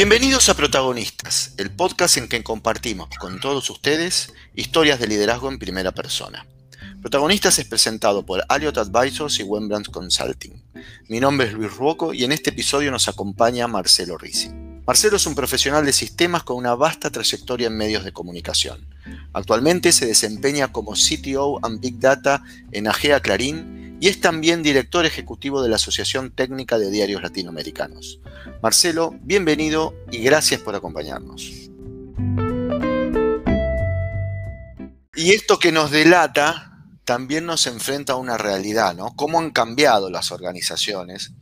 Bienvenidos a Protagonistas, el podcast en que compartimos con todos ustedes historias de liderazgo en primera persona. Protagonistas es presentado por Alliot Advisors y Wembrandt Consulting. Mi nombre es Luis Ruoco y en este episodio nos acompaña Marcelo Risi. Marcelo es un profesional de sistemas con una vasta trayectoria en medios de comunicación. Actualmente se desempeña como CTO and Big Data en Agea Clarín y es también director ejecutivo de la Asociación Técnica de Diarios Latinoamericanos. Marcelo, bienvenido y gracias por acompañarnos. Y esto que nos delata también nos enfrenta a una realidad, ¿no? Cómo han cambiado las organizaciones,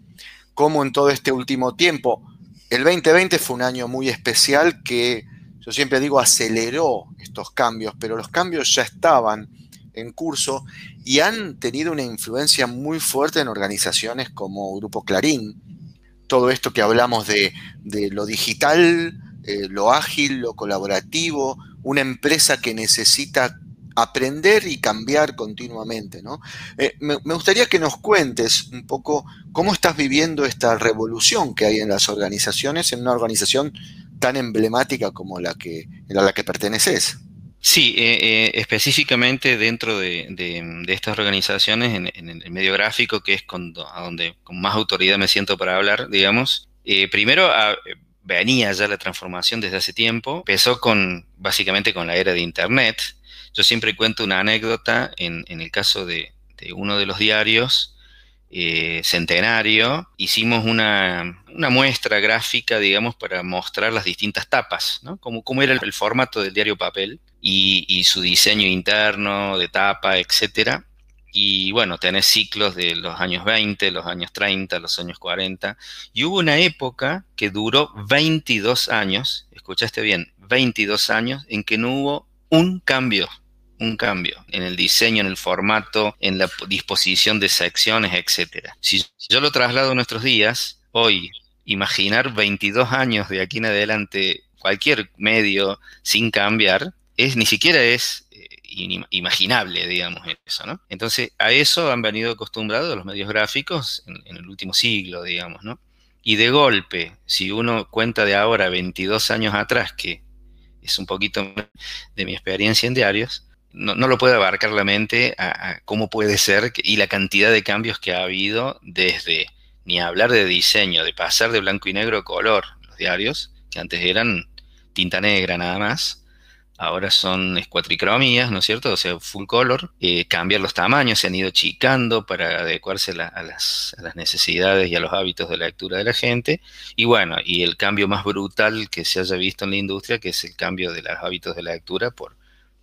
cómo en todo este último tiempo, el 2020 fue un año muy especial que yo siempre digo aceleró estos cambios, pero los cambios ya estaban en curso y han tenido una influencia muy fuerte en organizaciones como Grupo Clarín. Todo esto que hablamos de, lo digital, eh, lo ágil, lo colaborativo, una empresa que necesita aprender y cambiar continuamente. Eh, me, gustaría que nos cuentes un poco cómo estás viviendo esta revolución que hay en las organizaciones, en una organización tan emblemática como la que, a la que perteneces. Sí, eh, eh, específicamente dentro de, estas organizaciones, en, el medio gráfico, que es a donde con más autoridad me siento para hablar, digamos, eh, primero ah, venía ya la transformación desde hace tiempo, empezó con, básicamente con la era de Internet. Yo siempre cuento una anécdota en, el caso de, uno de los diarios, centenario, hicimos una, muestra gráfica, digamos, para mostrar las distintas tapas, ¿no? Como, cómo era el, formato del diario papel y, su diseño interno de tapa, etcétera. Y bueno, tenés ciclos de los años 20, los años 30, los años 40. Y hubo una época que duró 22 años, escuchaste bien, 22 años, en que no hubo un cambio un cambio en el diseño, en el formato, en la disposición de secciones, etc. Si yo lo traslado a nuestros días, hoy, imaginar 22 años de aquí en adelante cualquier medio sin cambiar, es ni siquiera es eh, imaginable, digamos, eso, ¿no? Entonces, a eso han venido acostumbrados los medios gráficos en, el último siglo, digamos, ¿no? Y de golpe, si uno cuenta de ahora 22 años atrás, que es un poquito de mi experiencia en diarios, no, lo puede abarcar la mente a, cómo puede ser y la cantidad de cambios que ha habido desde ni hablar de diseño, de pasar de blanco y negro a color, los diarios, que antes eran tinta negra nada más, ahora son escuatricromías, ¿no es cierto? O sea, full color, eh, cambiar los tamaños, se han ido chicando para adecuarse a, las, necesidades y a los hábitos de lectura de la gente. Y bueno, y el cambio más brutal que se haya visto en la industria, que es el cambio de los hábitos de lectura por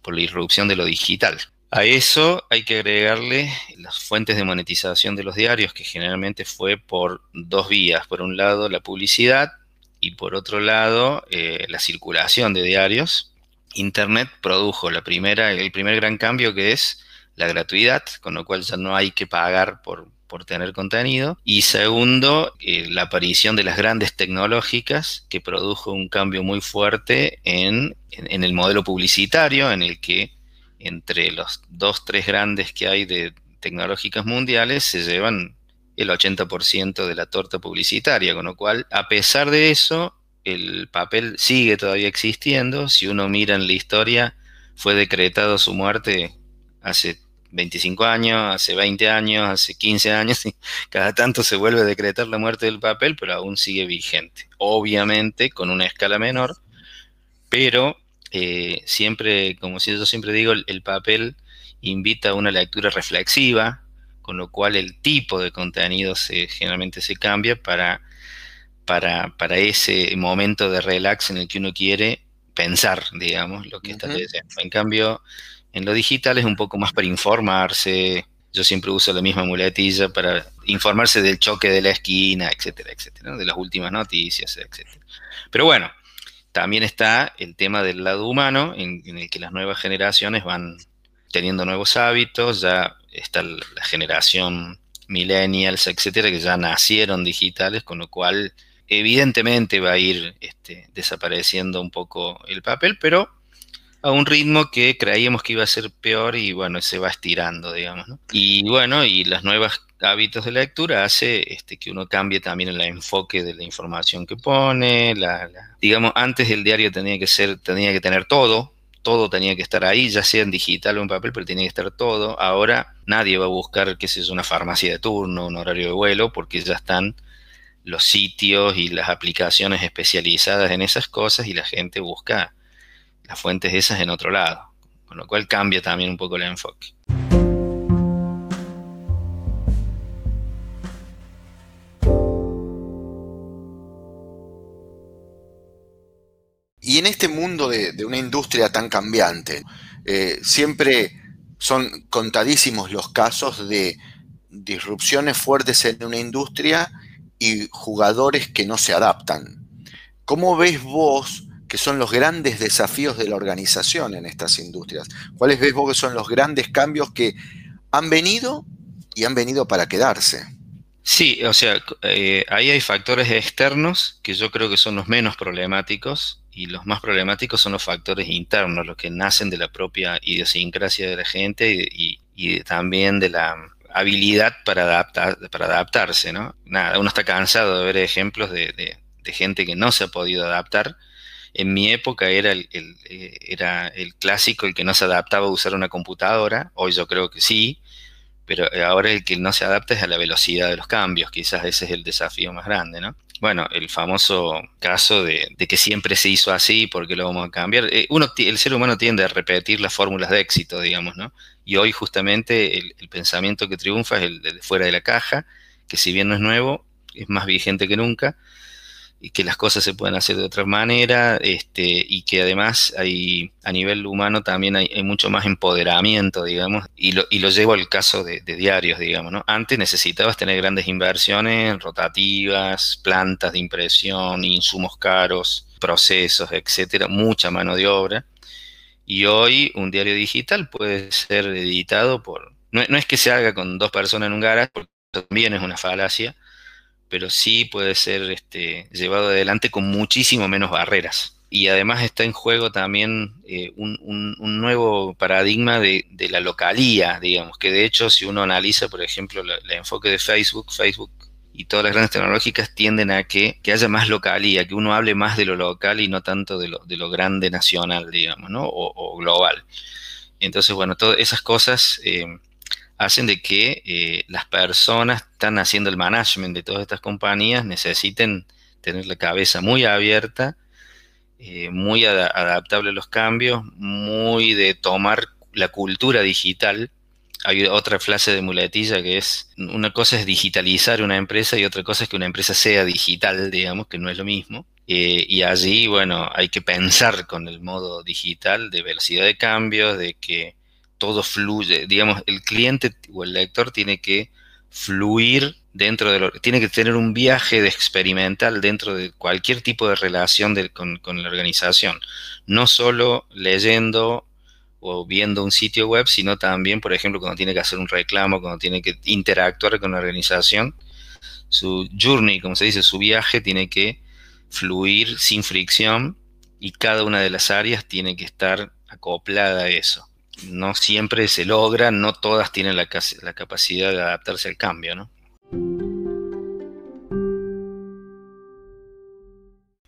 por la irrupción de lo digital. A eso hay que agregarle las fuentes de monetización de los diarios, que generalmente fue por dos vías. Por un lado, la publicidad y por otro lado, eh, la circulación de diarios. Internet produjo la primera, el primer gran cambio que es la gratuidad, con lo cual ya no hay que pagar por, por tener contenido. Y segundo, eh, la aparición de las grandes tecnológicas que produjo un cambio muy fuerte en, en, el modelo publicitario, en el que entre los dos, tres grandes que hay de tecnológicas mundiales se llevan el 80% de la torta publicitaria, con lo cual, a pesar de eso, el papel sigue todavía existiendo. Si uno mira en la historia, fue decretado su muerte hace 25 años, hace 20 años, hace 15 años, y cada tanto se vuelve a decretar la muerte del papel, pero aún sigue vigente. Obviamente con una escala menor, pero eh, siempre, como yo siempre digo, el, papel invita a una lectura reflexiva, con lo cual el tipo de contenido se, generalmente se cambia para, para, para, ese momento de relax en el que uno quiere pensar, digamos, lo que está leyendo. En cambio, en lo digital es un poco más para informarse. Yo siempre uso la misma muletilla para informarse del choque de la esquina, etcétera, etcétera, de las últimas noticias, etcétera. Pero bueno, también está el tema del lado humano, en, el que las nuevas generaciones van teniendo nuevos hábitos, ya está la generación millennials, etcétera, que ya nacieron digitales, con lo cual evidentemente va a ir este, desapareciendo un poco el papel, pero a un ritmo que creíamos que iba a ser peor y bueno, se va estirando, digamos. Y bueno, y las nuevas hábitos de lectura hace este, que uno cambie también el enfoque de la información que pone. digamos, antes el diario tenía que ser, tenía que tener todo, todo tenía que estar ahí, ya sea en digital o en papel, pero tenía que estar todo. Ahora nadie va a buscar, qué sé yo, una farmacia de turno, un horario de vuelo, porque ya están los sitios y las aplicaciones especializadas en esas cosas y la gente busca las fuentes esas en otro lado. Con lo cual cambia también un poco el enfoque. Y en este mundo de, una industria tan cambiante, eh, siempre son contadísimos los casos de disrupciones fuertes en una industria y jugadores que no se adaptan. ¿Cómo ves vos que son los grandes desafíos de la organización en estas industrias? ¿Cuáles ves vos que son los grandes cambios que han venido y han venido para quedarse? Sí, o sea, eh, ahí hay factores externos que yo creo que son los menos problemáticos y los más problemáticos son los factores internos, los que nacen de la propia idiosincrasia de la gente y, también de la habilidad para, adaptar, para adaptarse, ¿no? Nada, uno está cansado de ver ejemplos de, gente que no se ha podido adaptar. En mi época era el, eh, era el clásico, el que no se adaptaba a usar una computadora, hoy yo creo que sí, pero ahora el que no se adapta es a la velocidad de los cambios, quizás ese es el desafío más grande, ¿no? Bueno, el famoso caso de, que siempre se hizo así, porque lo vamos a cambiar? Eh, uno, el ser humano tiende a repetir las fórmulas de éxito, digamos, ¿no? Y hoy justamente el, pensamiento que triunfa es el de fuera de la caja, que si bien no es nuevo, es más vigente que nunca, y que las cosas se pueden hacer de otra manera, este, y que además hay, a nivel humano también hay, mucho más empoderamiento, digamos, y lo, y lo llevo al caso de, diarios, digamos, ¿no? Antes necesitabas tener grandes inversiones rotativas, plantas de impresión, insumos caros, procesos, etcétera, mucha mano de obra. Y hoy un diario digital puede ser editado por... No, no es que se haga con dos personas en un garage, porque también es una falacia, pero sí puede ser este, llevado adelante con muchísimo menos barreras. Y además está en juego también eh, un, nuevo paradigma de, la localía, digamos, que de hecho si uno analiza, por ejemplo, el enfoque de Facebook, Facebook y todas las grandes tecnológicas tienden a que, haya más localía, que uno hable más de lo local y no tanto de lo, de lo grande nacional, digamos, ¿no? O, global. Entonces, bueno, todas esas cosas eh, hacen de que eh, las personas que están haciendo el management de todas estas compañías necesiten tener la cabeza muy abierta, eh, muy adaptable a los cambios, muy de tomar la cultura digital. Hay otra frase de muletilla que es, una cosa es digitalizar una empresa y otra cosa es que una empresa sea digital, digamos, que no es lo mismo. Eh, y allí, bueno, hay que pensar con el modo digital de velocidad de cambios, de que todo fluye. Digamos, el cliente o el lector tiene que fluir dentro de lo, tiene que tener un viaje de experimental dentro de cualquier tipo de relación con, la organización. No solo leyendo o viendo un sitio web, sino también, por ejemplo, cuando tiene que hacer un reclamo, cuando tiene que interactuar con la organización, su journey, como se dice, su viaje tiene que fluir sin fricción y cada una de las áreas tiene que estar acoplada a eso no siempre se logra, no todas tienen la, capacidad de adaptarse al cambio, ¿no?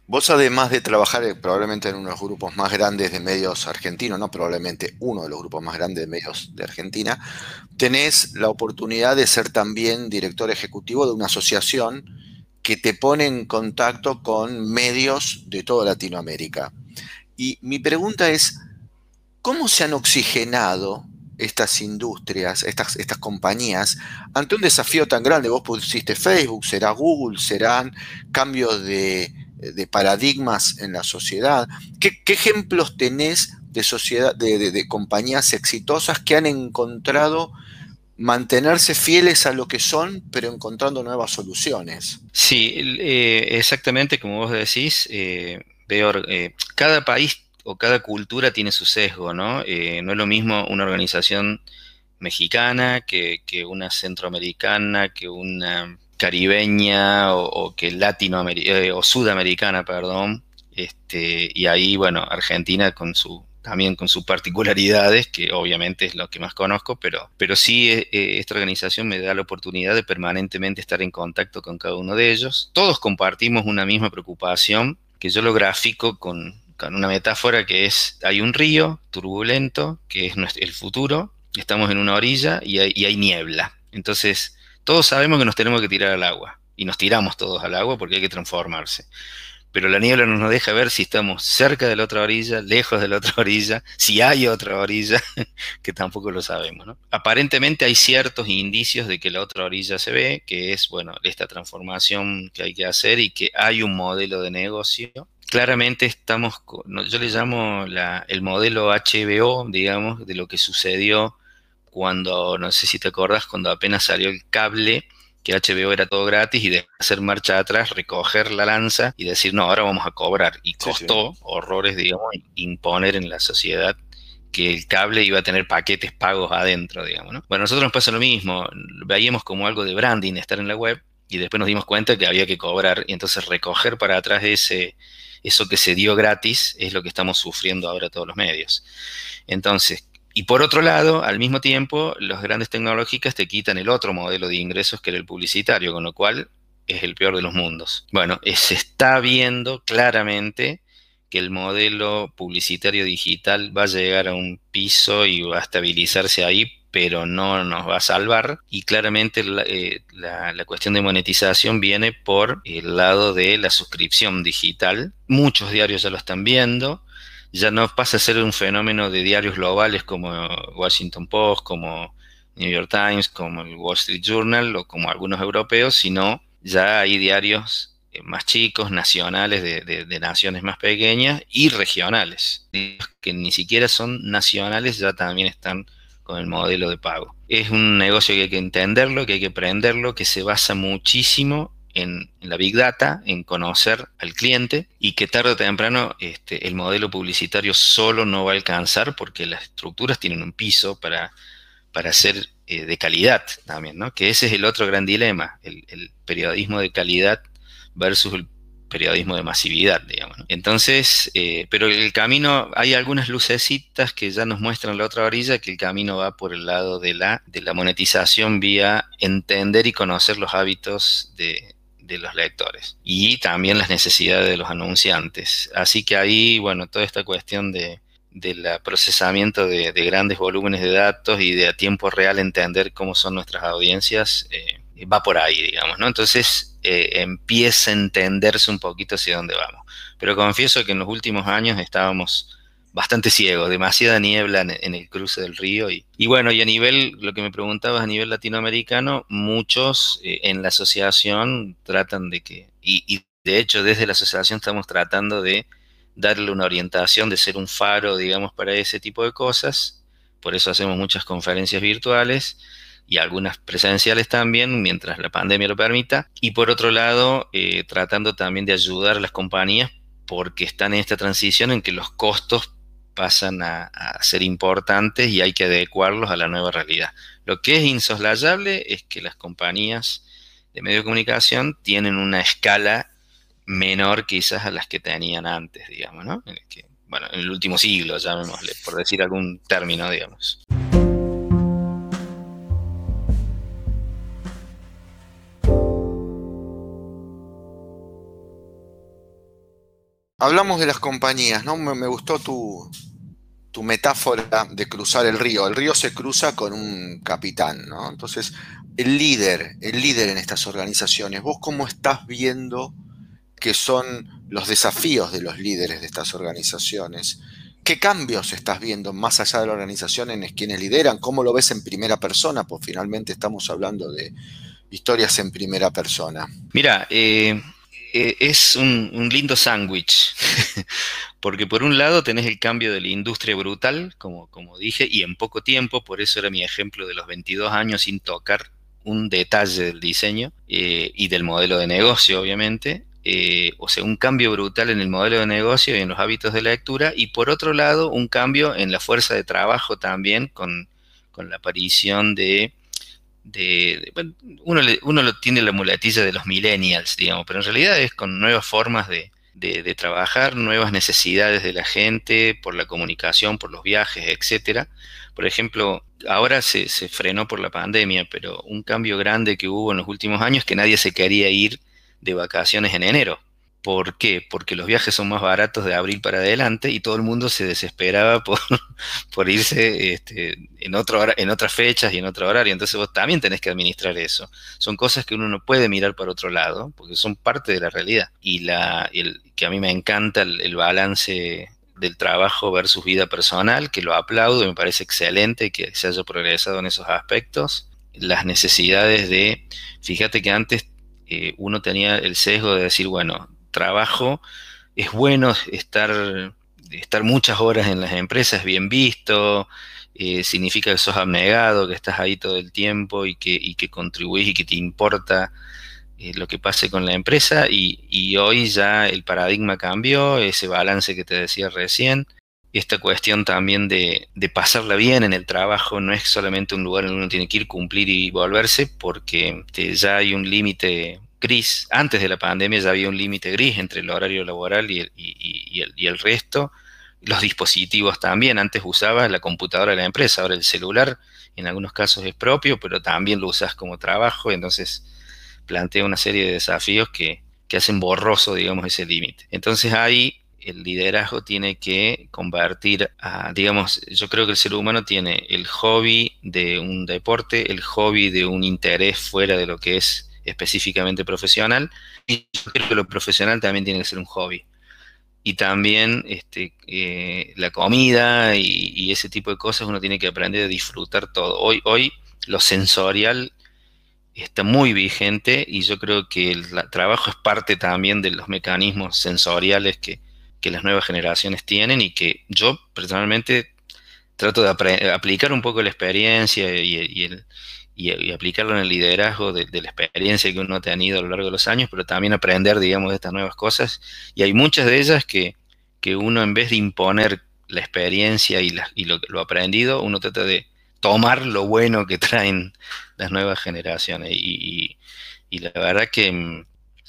Vos además de trabajar eh, probablemente en uno de los grupos más grandes de medios argentinos, no probablemente uno de los grupos más grandes de medios de Argentina, tenés la oportunidad de ser también director ejecutivo de una asociación que te pone en contacto con medios de toda Latinoamérica. Y mi pregunta es, ¿Cómo se han oxigenado estas industrias, estas, estas compañías, ante un desafío tan grande? Vos pusiste Facebook, será Google, serán cambios de, paradigmas en la sociedad. ¿Qué, ejemplos tenés de, sociedad, de, compañías exitosas que han encontrado mantenerse fieles a lo que son, pero encontrando nuevas soluciones? Sí, eh, exactamente como vos decís. Eh, eh, cada país o cada cultura tiene su sesgo, ¿no? Eh, no es lo mismo una organización mexicana que, una centroamericana, que una caribeña o, que latinoamericana eh, o sudamericana, perdón. Este, y ahí, bueno, Argentina con su también con sus particularidades, que obviamente es lo que más conozco, pero, pero sí eh, eh, esta organización me da la oportunidad de permanentemente estar en contacto con cada uno de ellos. Todos compartimos una misma preocupación, que yo lo grafico con, con una metáfora que es, hay un río turbulento, que es el futuro, estamos en una orilla y hay, y hay niebla. Entonces, todos sabemos que nos tenemos que tirar al agua, y nos tiramos todos al agua porque hay que transformarse pero la niebla no nos deja ver si estamos cerca de la otra orilla, lejos de la otra orilla, si hay otra orilla, que tampoco lo sabemos. Aparentemente hay ciertos indicios de que la otra orilla se ve, que es, bueno, esta transformación que hay que hacer y que hay un modelo de negocio. Claramente estamos, yo le llamo el modelo HBO, digamos, de lo que sucedió cuando, no sé si te acordás, cuando apenas salió el cable que HBO era todo gratis y de hacer marcha atrás, recoger la lanza y decir, no, ahora vamos a cobrar. Y costó horrores, digamos, imponer en la sociedad que el cable iba a tener paquetes pagos adentro, digamos. ¿no? Bueno, nosotros nos pasa lo mismo, veíamos como algo de branding estar en la web y después nos dimos cuenta que había que cobrar y entonces recoger para atrás ese, eso que se dio gratis es lo que estamos sufriendo ahora todos los medios. Entonces, y por otro lado, al mismo tiempo, las grandes tecnológicas te quitan el otro modelo de ingresos que era el publicitario, con lo cual es el peor de los mundos. Bueno, se está viendo claramente que el modelo publicitario digital va a llegar a un piso y va a estabilizarse ahí, pero no nos va a salvar. Y claramente la, eh, la, cuestión de monetización viene por el lado de la suscripción digital. Muchos diarios ya lo están viendo ya no pasa a ser un fenómeno de diarios globales como Washington Post, como New York Times, como el Wall Street Journal o como algunos europeos, sino ya hay diarios eh, más chicos, nacionales, de, naciones más pequeñas y regionales, que ni siquiera son nacionales, ya también están con el modelo de pago. Es un negocio que hay que entenderlo, que hay que aprenderlo, que se basa muchísimo en, la Big Data, en conocer al cliente y que tarde o temprano este, el modelo publicitario solo no va a alcanzar porque las estructuras tienen un piso para, para ser eh, de calidad también, ¿no? Que ese es el otro gran dilema, el, periodismo de calidad versus el periodismo de masividad, digamos. Entonces, eh, pero el camino, hay algunas lucecitas que ya nos muestran la otra orilla, que el camino va por el lado de la, de la monetización vía entender y conocer los hábitos de, de los lectores y también las necesidades de los anunciantes. Así que ahí, bueno, toda esta cuestión de, del procesamiento de, grandes volúmenes de datos y de a tiempo real entender cómo son nuestras audiencias eh, va por ahí, digamos, ¿no? Entonces eh, empieza a entenderse un poquito hacia dónde vamos. Pero confieso que en los últimos años estábamos bastante ciego, demasiada niebla en, el cruce del río. Y, bueno, y a nivel, lo que me preguntabas a nivel latinoamericano, muchos eh, en la asociación tratan de que, y, de hecho desde la asociación estamos tratando de darle una orientación, de ser un faro, digamos, para ese tipo de cosas. Por eso hacemos muchas conferencias virtuales y algunas presenciales también, mientras la pandemia lo permita. Y por otro lado, eh, tratando también de ayudar a las compañías porque están en esta transición en que los costos pasan a, ser importantes y hay que adecuarlos a la nueva realidad. Lo que es insoslayable es que las compañías de medio de comunicación tienen una escala menor quizás a las que tenían antes, digamos, ¿no? bueno, en el último siglo, llamémosle, por decir algún término, digamos. Hablamos de las compañías, ¿no? Me, gustó tu, tu, metáfora de cruzar el río. El río se cruza con un capitán, ¿no? Entonces, el líder, el líder en estas organizaciones, ¿vos cómo estás viendo que son los desafíos de los líderes de estas organizaciones? ¿Qué cambios estás viendo más allá de la organización en quienes lideran? ¿Cómo lo ves en primera persona? Pues finalmente estamos hablando de historias en primera persona. Mira, eh, eh, es un, lindo sándwich, porque por un lado tenés el cambio de la industria brutal, como, como dije, y en poco tiempo, por eso era mi ejemplo de los 22 años sin tocar un detalle del diseño eh, y del modelo de negocio, obviamente. Eh, o sea, un cambio brutal en el modelo de negocio y en los hábitos de lectura, y por otro lado, un cambio en la fuerza de trabajo también con, con la aparición de uno, uno lo tiene la muletilla de los millennials, digamos, pero en realidad es con nuevas formas de, de, trabajar, nuevas necesidades de la gente por la comunicación, por los viajes, etcétera. Por ejemplo, ahora se, se, frenó por la pandemia, pero un cambio grande que hubo en los últimos años es que nadie se quería ir de vacaciones en enero. ¿Por qué? Porque los viajes son más baratos de abril para adelante y todo el mundo se desesperaba por, por irse este, en, otro, en otras fechas y en otro horario. Entonces vos también tenés que administrar eso. Son cosas que uno no puede mirar para otro lado porque son parte de la realidad. Y la, el, que a mí me encanta el, balance del trabajo versus vida personal, que lo aplaudo y me parece excelente que se haya progresado en esos aspectos. Las necesidades de, fíjate que antes eh, uno tenía el sesgo de decir, bueno, trabajo, es bueno estar, estar muchas horas en las empresas, bien visto, eh, significa que sos abnegado, que estás ahí todo el tiempo y que, y contribuís y que te importa eh, lo que pase con la empresa y, hoy ya el paradigma cambió, ese balance que te decía recién, esta cuestión también de, de, pasarla bien en el trabajo no es solamente un lugar en donde uno tiene que ir, cumplir y volverse, porque este, ya hay un límite gris. Antes de la pandemia ya había un límite gris entre el horario laboral y el, y, el, resto. Los dispositivos también. Antes usabas la computadora de la empresa, ahora el celular en algunos casos es propio, pero también lo usas como trabajo. Entonces plantea una serie de desafíos que, que hacen borroso, digamos, ese límite. Entonces ahí el liderazgo tiene que convertir a, digamos, yo creo que el ser humano tiene el hobby de un deporte, el hobby de un interés fuera de lo que es específicamente profesional, y yo creo que lo profesional también tiene que ser un hobby. Y también este, eh, la comida y, ese tipo de cosas uno tiene que aprender a disfrutar todo. Hoy, hoy lo sensorial está muy vigente y yo creo que el trabajo es parte también de los mecanismos sensoriales que, las nuevas generaciones tienen y que yo personalmente trato de aplicar un poco la experiencia y el, y, aplicarlo en el liderazgo de, la experiencia que uno ha tenido a lo largo de los años, pero también aprender, digamos, de estas nuevas cosas. Y hay muchas de ellas que, que uno en vez de imponer la experiencia y, y lo, lo, aprendido, uno trata de tomar lo bueno que traen las nuevas generaciones. Y, y la verdad que mm,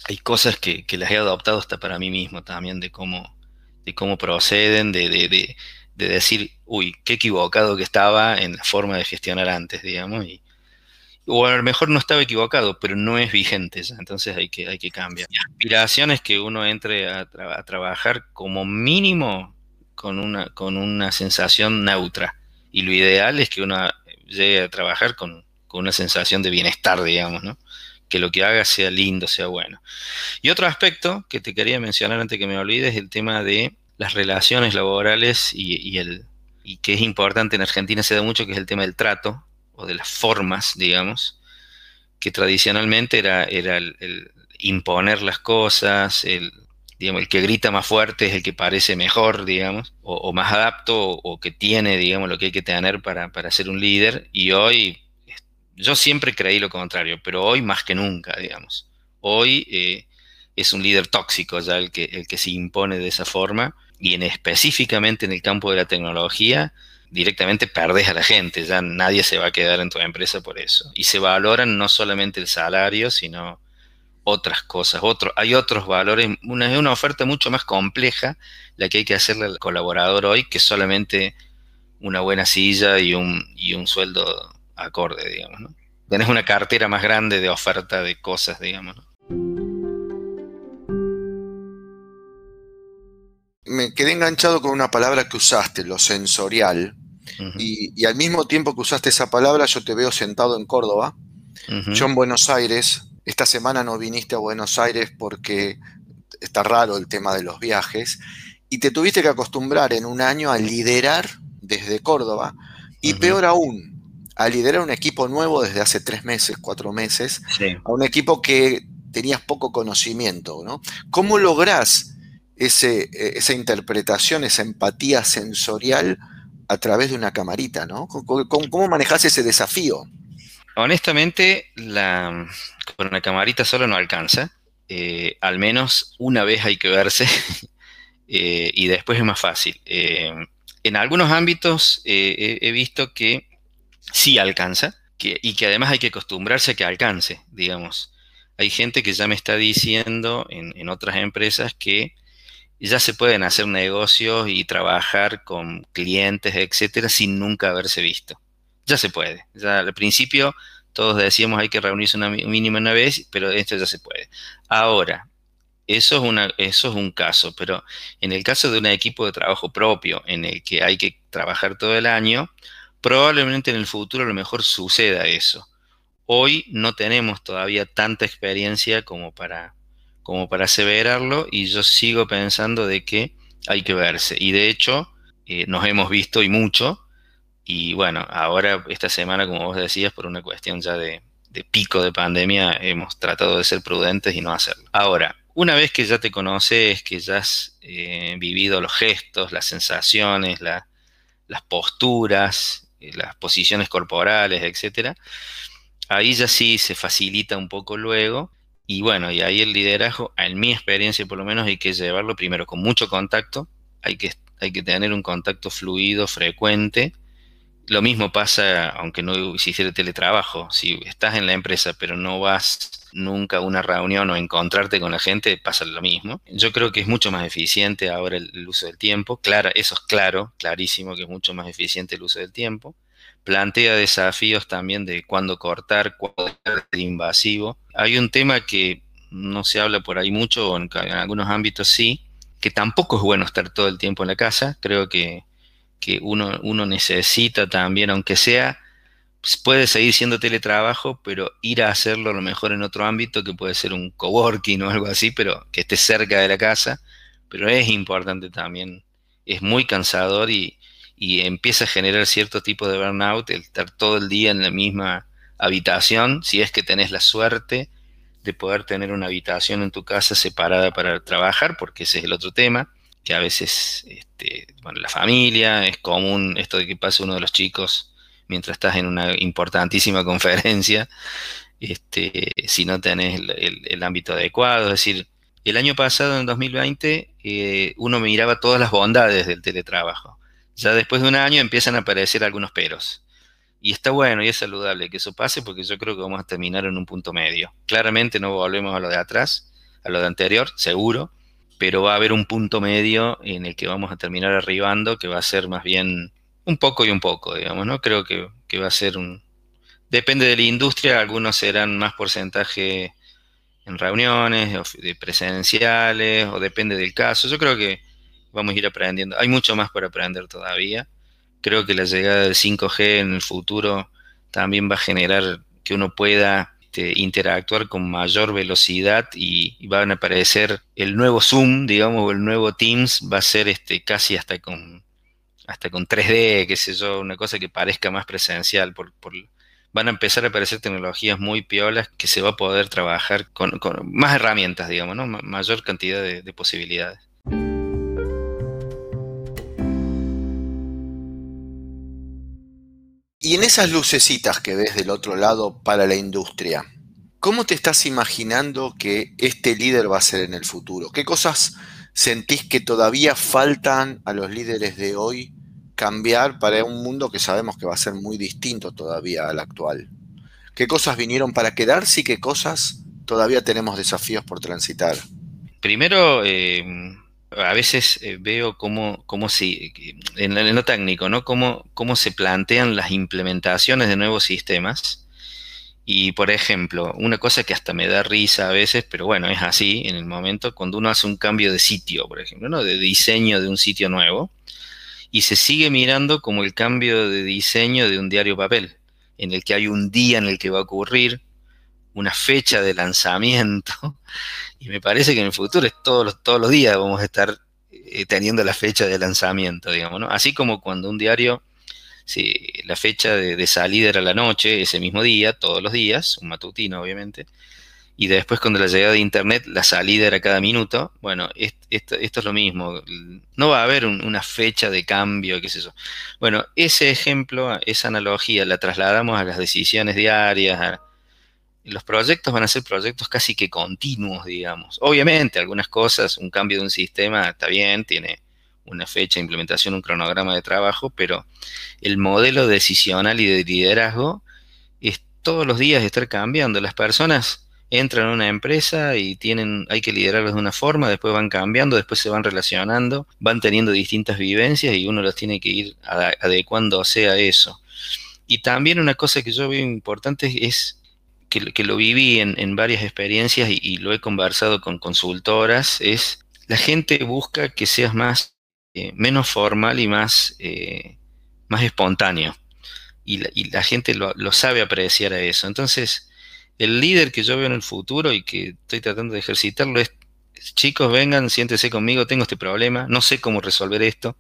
hay cosas que, que, las he adoptado hasta para mí mismo también, de cómo, de cómo proceden, de, de, de, de decir, uy, qué equivocado que estaba en la forma de gestionar antes, digamos, y, o a lo mejor no estaba equivocado, pero no es vigente ya, entonces hay que, hay que cambiar. Mi aspiración es que uno entre a, trabajar como mínimo con una, con una sensación neutra, y lo ideal es que uno llegue a trabajar con, una sensación de bienestar, digamos, ¿no? que lo que haga sea lindo, sea bueno. Y otro aspecto que te quería mencionar antes que me olvides es el tema de las relaciones laborales y, el, y que es importante en Argentina se da mucho, que es el tema del trato, o de las formas, digamos, que tradicionalmente era, era el, imponer las cosas, el, digamos, el que grita más fuerte es el que parece mejor, digamos, o, más adapto, o, que tiene, digamos, lo que hay que tener para, ser un líder. Y hoy, yo siempre creí lo contrario, pero hoy más que nunca, digamos. Hoy eh, es un líder tóxico ya el que, el que se impone de esa forma, y en, específicamente en el campo de la tecnología, directamente perdes a la gente, ya nadie se va a quedar en tu empresa por eso. Y se valoran no solamente el salario, sino otras cosas, otro, hay otros valores, una, es una oferta mucho más compleja la que hay que hacerle al colaborador hoy que solamente una buena silla y un, y un sueldo acorde, digamos. ¿no? Tenés una cartera más grande de oferta de cosas, digamos. Me quedé enganchado con una palabra que usaste, lo sensorial, y, al mismo tiempo que usaste esa palabra, yo te veo sentado en Córdoba, yo en Buenos Aires, esta semana no viniste a Buenos Aires porque está raro el tema de los viajes, y te tuviste que acostumbrar en un año a liderar desde Córdoba, y peor aún, a liderar un equipo nuevo desde hace tres meses, cuatro meses, a un equipo que tenías poco conocimiento, ¿no? ¿Cómo lográs ese, esa interpretación, esa empatía sensorial a través de una camarita, ¿no? ¿Cómo, manejas ese desafío? Honestamente, la, con una camarita solo no alcanza. Eh, al menos una vez hay que verse eh, y después es más fácil. Eh, en algunos ámbitos he visto que sí alcanza y que además hay que acostumbrarse a que alcance, digamos. Hay gente que ya me está diciendo en, en otras empresas que ya se pueden hacer negocios y trabajar con clientes, etcétera, sin nunca haberse visto. Ya se puede. Ya al principio todos decíamos hay que reunirse una mínima una vez, pero esto ya se puede. Ahora, eso es, eso es un caso, pero en el caso de un equipo de trabajo propio en el que hay que trabajar todo el año, probablemente en el futuro a lo mejor suceda eso. Hoy no tenemos todavía tanta experiencia como para, como para aseverarlo y yo sigo pensando de que hay que verse. Y de hecho, eh, nos hemos visto y mucho. Y bueno, ahora esta semana, como vos decías, por una cuestión ya de, pico de pandemia, hemos tratado de ser prudentes y no hacerlo. Ahora, una vez que ya te conoces, que ya has eh, vivido los gestos, las sensaciones, las posturas, eh, las posiciones corporales, etcétera, ahí ya sí se facilita un poco luego. Y bueno, y ahí el liderazgo, en mi experiencia por lo menos, hay que llevarlo primero con mucho contacto, hay que, hay que tener un contacto fluido, frecuente. Lo mismo pasa, aunque no hiciera teletrabajo, si estás en la empresa pero no vas nunca a una reunión o encontrarte con la gente, pasa lo mismo. Yo creo que es mucho más eficiente ahora el, uso del tiempo. Claro, eso es claro, clarísimo que es mucho más eficiente el uso del tiempo plantea desafíos también de cuándo cortar, cuándo ser invasivo. Hay un tema que no se habla por ahí mucho, o en, algunos ámbitos sí, que tampoco es bueno estar todo el tiempo en la casa. Creo que, uno, uno necesita también, aunque sea, pues, puede seguir siendo teletrabajo, pero ir a hacerlo a lo mejor en otro ámbito, que puede ser un coworking o algo así, pero que esté cerca de la casa. Pero es importante también, es muy cansador y, y empieza a generar cierto tipo de burnout el estar todo el día en la misma habitación, si es que tenés la suerte de poder tener una habitación en tu casa separada para trabajar, porque ese es el otro tema, que a veces, este, bueno, la familia, es común esto de que pase uno de los chicos mientras estás en una importantísima conferencia, este, si no tenés el, ámbito adecuado, es decir, el año pasado, en 2020, eh, uno miraba todas las bondades del teletrabajo ya después de un año empiezan a aparecer algunos peros. Y está bueno y es saludable que eso pase porque yo creo que vamos a terminar en un punto medio. Claramente no volvemos a lo de atrás, a lo de anterior, seguro, pero va a haber un punto medio en el que vamos a terminar arribando que va a ser más bien un poco y un poco, digamos, ¿no? Creo que, que va a ser un... Depende de la industria, algunos serán más porcentaje en reuniones, de presenciales, o depende del caso. Yo creo que vamos a ir aprendiendo. Hay mucho más por aprender todavía. Creo que la llegada del 5G en el futuro también va a generar que uno pueda este, interactuar con mayor velocidad y, van a aparecer el nuevo Zoom, digamos, o el nuevo Teams, va a ser este, casi hasta con hasta con 3D, qué sé yo, una cosa que parezca más presencial. Por, van a empezar a aparecer tecnologías muy piolas que se va a poder trabajar con, más herramientas, digamos, mayor cantidad de posibilidades. Y en esas lucecitas que ves del otro lado para la industria, ¿cómo te estás imaginando que este líder va a ser en el futuro? ¿Qué cosas sentís que todavía faltan a los líderes de hoy cambiar para un mundo que sabemos que va a ser muy distinto todavía al actual? ¿Qué cosas vinieron para quedarse y qué cosas todavía tenemos desafíos por transitar? Primero, eh, a veces eh, veo cómo, cómo se, en, lo técnico, ¿no? Cómo, cómo se plantean las implementaciones de nuevos sistemas. Y, por ejemplo, una cosa que hasta me da risa a veces, pero bueno, es así en el momento, cuando uno hace un cambio de sitio, por ejemplo, ¿no? De diseño de un sitio nuevo, y se sigue mirando como el cambio de diseño de un diario papel, en el que hay un día en el que va a ocurrir, una fecha de lanzamiento, y me parece que en el futuro es todos los, todos los días vamos a estar eh, teniendo la fecha de lanzamiento, digamos, ¿no? Así como cuando un diario, si la fecha de, salida era la noche, ese mismo día, todos los días, un matutino obviamente, y después cuando la llegada de Internet, la salida era cada minuto, bueno, esto, es lo mismo, no va a haber una fecha de cambio, qué sé yo. Bueno, ese ejemplo, esa analogía la trasladamos a las decisiones diarias, a, los proyectos van a ser proyectos casi que continuos, digamos. Obviamente, algunas cosas, un cambio de un sistema está bien, tiene una fecha de implementación, un cronograma de trabajo, pero el modelo decisional y de liderazgo es todos los días estar cambiando. Las personas entran a una empresa y tienen, hay que liderarlos de una forma, después van cambiando, después se van relacionando, van teniendo distintas vivencias y uno los tiene que ir adecuándose a eso. Y también una cosa que yo veo importante es que, lo viví en, varias experiencias y, lo he conversado con consultoras, es la gente busca que seas más, eh, menos formal y más, eh, más espontáneo. Y la, gente lo, lo sabe apreciar a eso. Entonces, el líder que yo veo en el futuro y que estoy tratando de ejercitarlo es, chicos, vengan, siéntese conmigo, tengo este problema, no sé cómo resolver esto.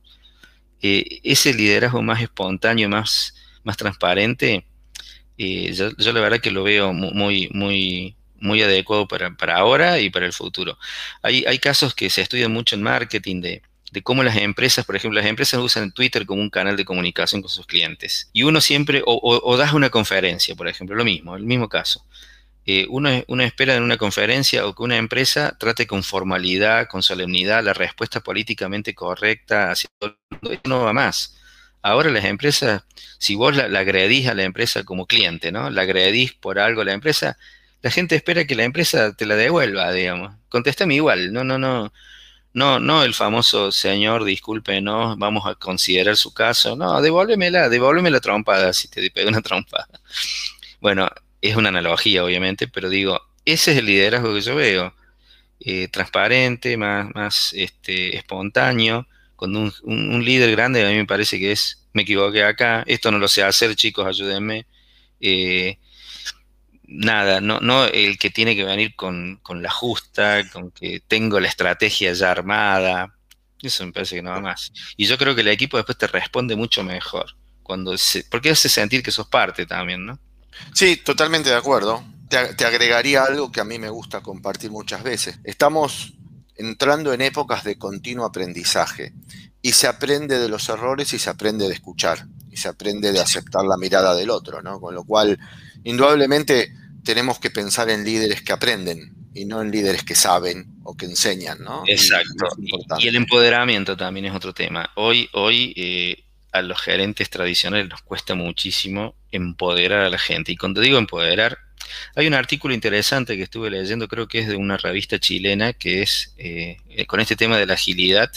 Eh, ese liderazgo más espontáneo, más, más transparente, eh, yo, la verdad que lo veo muy, muy, muy adecuado para, ahora y para el futuro. Hay, hay casos que se estudian mucho en marketing de, de cómo las empresas, por ejemplo, las empresas usan Twitter como un canal de comunicación con sus clientes. Y uno siempre, o, das una conferencia, por ejemplo, lo mismo, el mismo caso. Eh, uno, espera en una conferencia o que una empresa trate con formalidad, con solemnidad, la respuesta políticamente correcta, hacia todo no va más. Ahora las empresas, si vos la, agredís a la empresa como cliente, ¿no? La agredís por algo a la empresa, la gente espera que la empresa te la devuelva, digamos. Contéstame igual, no, no, no no, no el famoso señor, discúlpenos, vamos a considerar su caso. No, devuélvemela, devuélveme la trompada si te pego una trompada. Bueno, es una analogía, obviamente, pero digo, ese es el liderazgo que yo veo. Eh, transparente, más, más este, espontáneo, con un, líder grande, a mí me parece que es, me equivoqué acá, esto no lo sé hacer, chicos, ayúdenme. Eh, nada, no, no el que tiene que venir con, la justa, con que tengo la estrategia ya armada. Eso me parece que no va más. Y yo creo que el equipo después te responde mucho mejor. Cuando se, porque hace sentir que sos parte también, ¿no? Sí, totalmente de acuerdo. Te agregaría algo que a mí me gusta compartir muchas veces. Estamos entrando en épocas de continuo aprendizaje y se aprende de los errores y se aprende de escuchar y se aprende de aceptar la mirada del otro, ¿no? Con lo cual indudablemente tenemos que pensar en líderes que aprenden y no en líderes que saben o que enseñan, ¿no? Exacto. Y, el empoderamiento también es otro tema. Hoy, hoy eh, a los gerentes tradicionales nos cuesta muchísimo empoderar a la gente. Y cuando digo empoderar, hay un artículo interesante que estuve leyendo, creo que es de una revista chilena, que es eh, con este tema de la agilidad,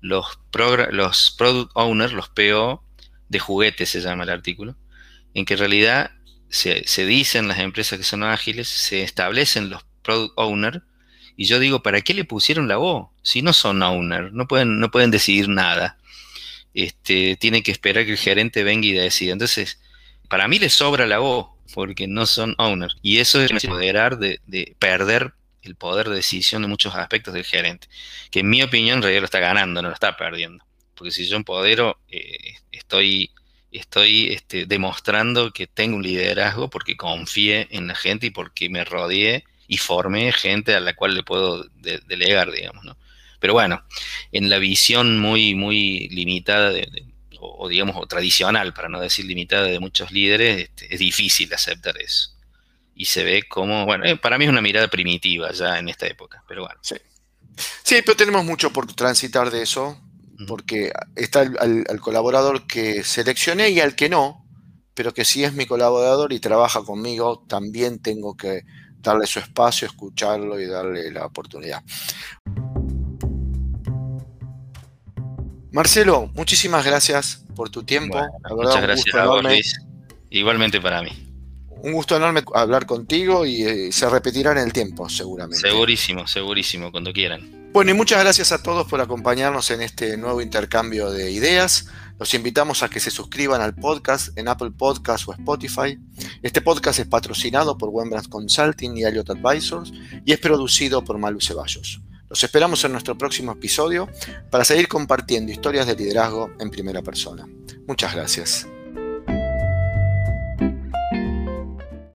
los, los product owners, los PO de juguetes se llama el artículo, en que en realidad se, dicen las empresas que son ágiles, se establecen los product owner, y yo digo, ¿para qué le pusieron la voz? Si no son owner, no pueden, no pueden decidir nada. Este, tienen que esperar que el gerente venga y decida. Entonces, para mí le sobra la voz, porque no son owner. Y eso es empoderar de, de perder el poder de decisión de muchos aspectos del gerente, que en mi opinión en realidad lo está ganando, no lo está perdiendo. Porque si yo empodero, eh, estoy estoy este, demostrando que tengo un liderazgo porque confié en la gente y porque me rodeé y formé gente a la cual le puedo delegar, digamos, ¿no? Pero bueno, en la visión muy, muy limitada o, digamos, o tradicional, para no decir limitada de muchos líderes, este, es difícil aceptar eso. Y se ve como, bueno, eh, para mí es una mirada primitiva ya en esta época, pero bueno. Sí. Sí, pero tenemos mucho por transitar de eso porque está el, colaborador que seleccioné y al que no, pero que si es mi colaborador y trabaja conmigo, también tengo que darle su espacio, escucharlo y darle la oportunidad. Marcelo, muchísimas gracias por tu tiempo. muchas gracias a vos, Luis. Igualmente para mí. Un gusto enorme hablar contigo y eh, se repetirá en el tiempo, seguramente. Segurísimo, segurísimo, cuando quieran. Bueno, y muchas gracias a todos por acompañarnos en este nuevo intercambio de ideas. Los invitamos a que se suscriban al podcast en Apple Podcasts o Spotify. Este podcast es patrocinado por Wembrandt Consulting y Elliott Advisors y es producido por Malu Ceballos. Los esperamos en nuestro próximo episodio para seguir compartiendo historias de liderazgo en primera persona. Muchas gracias.